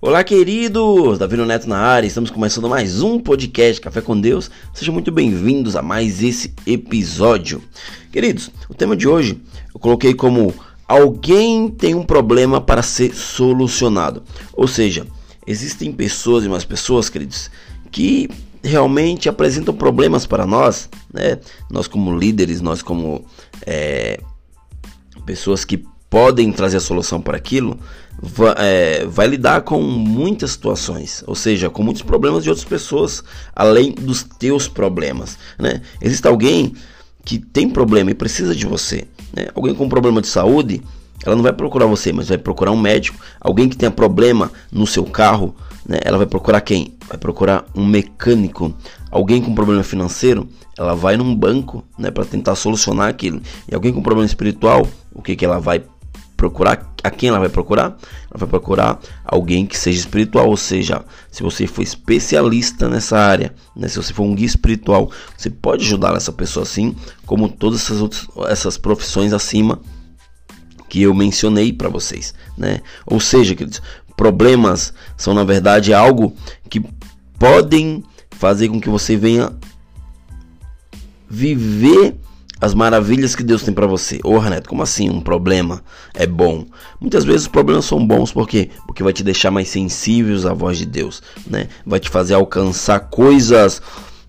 Olá, queridos! Davi Neto na área, estamos começando mais um podcast Café com Deus. Sejam muito bem-vindos a mais esse episódio. Queridos, o tema de hoje eu coloquei como alguém tem um problema para ser solucionado. Ou seja, existem pessoas e mais pessoas, queridos, que realmente apresentam problemas para nós, né? Nós como líderes, nós como é, pessoas que podem trazer a solução para aquilo, vai, é, vai, lidar com muitas situações, ou seja, com muitos problemas de outras pessoas, além dos teus problemas. Né? Existe alguém que tem problema e precisa de você. Né? Alguém com problema de saúde, ela não vai procurar você, mas vai procurar um médico. Alguém que tenha problema no seu carro, né? ela vai procurar quem? Vai procurar um mecânico. Alguém com problema financeiro, ela vai num banco né, para tentar solucionar aquilo. E alguém com problema espiritual, o que, que ela vai procurar a quem ela vai procurar? Ela vai procurar alguém que seja espiritual, ou seja, se você for especialista nessa área, né, se você for um guia espiritual, você pode ajudar essa pessoa assim, como todas essas outras essas profissões acima que eu mencionei para vocês, né? Ou seja, queridos, problemas são na verdade algo que podem fazer com que você venha viver as maravilhas que Deus tem para você. Ô, oh, Renato, como assim um problema é bom? Muitas vezes os problemas são bons porque porque vai te deixar mais sensíveis à voz de Deus, né? Vai te fazer alcançar coisas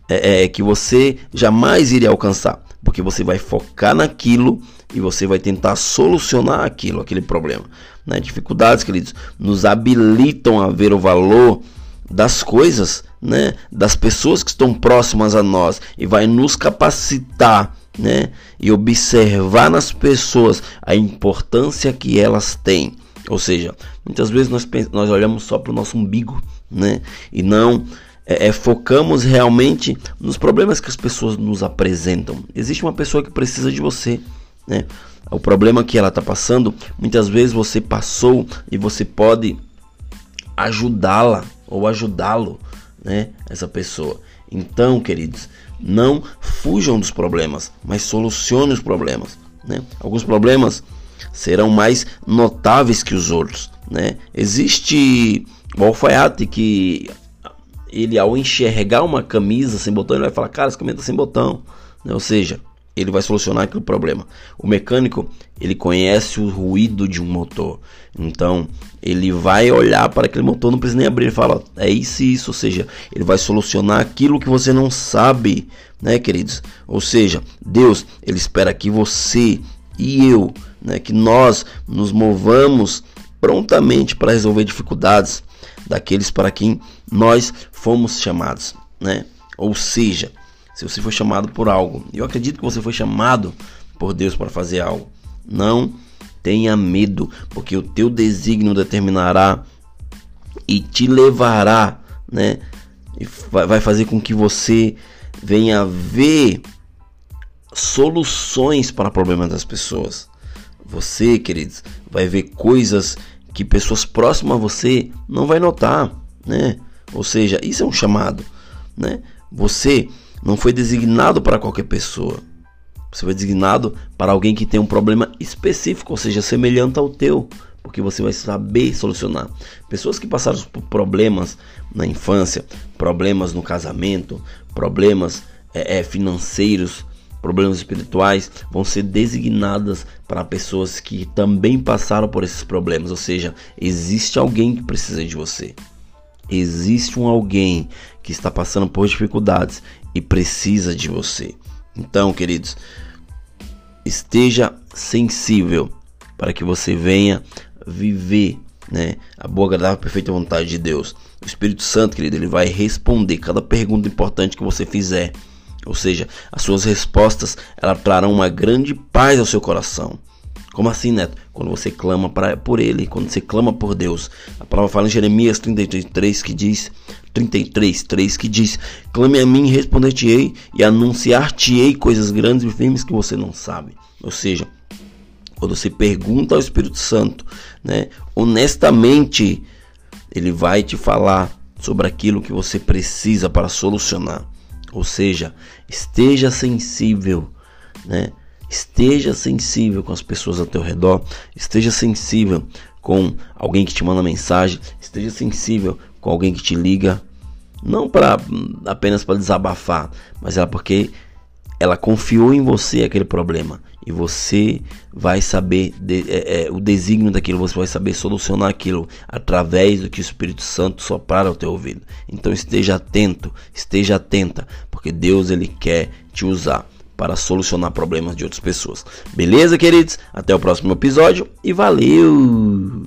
é, é, que você jamais iria alcançar, porque você vai focar naquilo e você vai tentar solucionar aquilo, aquele problema. Né? Dificuldades, queridos, nos habilitam a ver o valor das coisas, né? Das pessoas que estão próximas a nós e vai nos capacitar né? E observar nas pessoas a importância que elas têm. Ou seja, muitas vezes nós, nós olhamos só para o nosso umbigo, né? E não é, é, focamos realmente nos problemas que as pessoas nos apresentam. Existe uma pessoa que precisa de você, né? O problema que ela está passando, muitas vezes você passou e você pode ajudá-la ou ajudá-lo, né? Essa pessoa. Então, queridos, não fujam dos problemas, mas solucione os problemas. Né? Alguns problemas serão mais notáveis que os outros. Né? Existe o alfaiate que ele ao enxergar uma camisa sem botão, ele vai falar, cara, essa camisa tá sem botão. Né? Ou seja, ele vai solucionar aquele problema. O mecânico, ele conhece o ruído de um motor. Então, ele vai olhar para aquele motor, não precisa nem abrir, ele fala, é isso e isso, ou seja, ele vai solucionar aquilo que você não sabe, né, queridos? Ou seja, Deus, ele espera que você e eu, né, que nós nos movamos prontamente para resolver dificuldades daqueles para quem nós fomos chamados, né? Ou seja, se você foi chamado por algo, eu acredito que você foi chamado por Deus para fazer algo. Não tenha medo, porque o teu desígnio determinará e te levará, né? E vai fazer com que você venha ver soluções para problemas das pessoas. Você, queridos, vai ver coisas que pessoas próximas a você não vai notar, né? Ou seja, isso é um chamado, né? Você não foi designado para qualquer pessoa. Você foi designado para alguém que tem um problema específico, ou seja, semelhante ao teu, porque você vai saber solucionar. Pessoas que passaram por problemas na infância, problemas no casamento, problemas é, é, financeiros, problemas espirituais, vão ser designadas para pessoas que também passaram por esses problemas. Ou seja, existe alguém que precisa de você. Existe um alguém que está passando por dificuldades e precisa de você. Então, queridos, esteja sensível para que você venha viver, né, a boa, agradável, perfeita vontade de Deus. O Espírito Santo, querido, ele vai responder cada pergunta importante que você fizer. Ou seja, as suas respostas, elas trarão uma grande paz ao seu coração. Como assim, Neto? Quando você clama pra, por Ele, quando você clama por Deus. A palavra fala em Jeremias 33 que diz: 33, 3 que diz: Clame a mim, responder-te-ei e anunciar-te-ei coisas grandes e firmes que você não sabe. Ou seja, quando você pergunta ao Espírito Santo, né, honestamente, ele vai te falar sobre aquilo que você precisa para solucionar. Ou seja, esteja sensível, né? Esteja sensível com as pessoas ao teu redor, esteja sensível com alguém que te manda mensagem, esteja sensível com alguém que te liga, não para apenas para desabafar, mas é porque ela confiou em você aquele problema. E você vai saber de, é, é, o desígnio daquilo, você vai saber solucionar aquilo através do que o Espírito Santo soprar ao teu ouvido. Então esteja atento, esteja atenta, porque Deus ele quer te usar para solucionar problemas de outras pessoas. Beleza, queridos? Até o próximo episódio e valeu!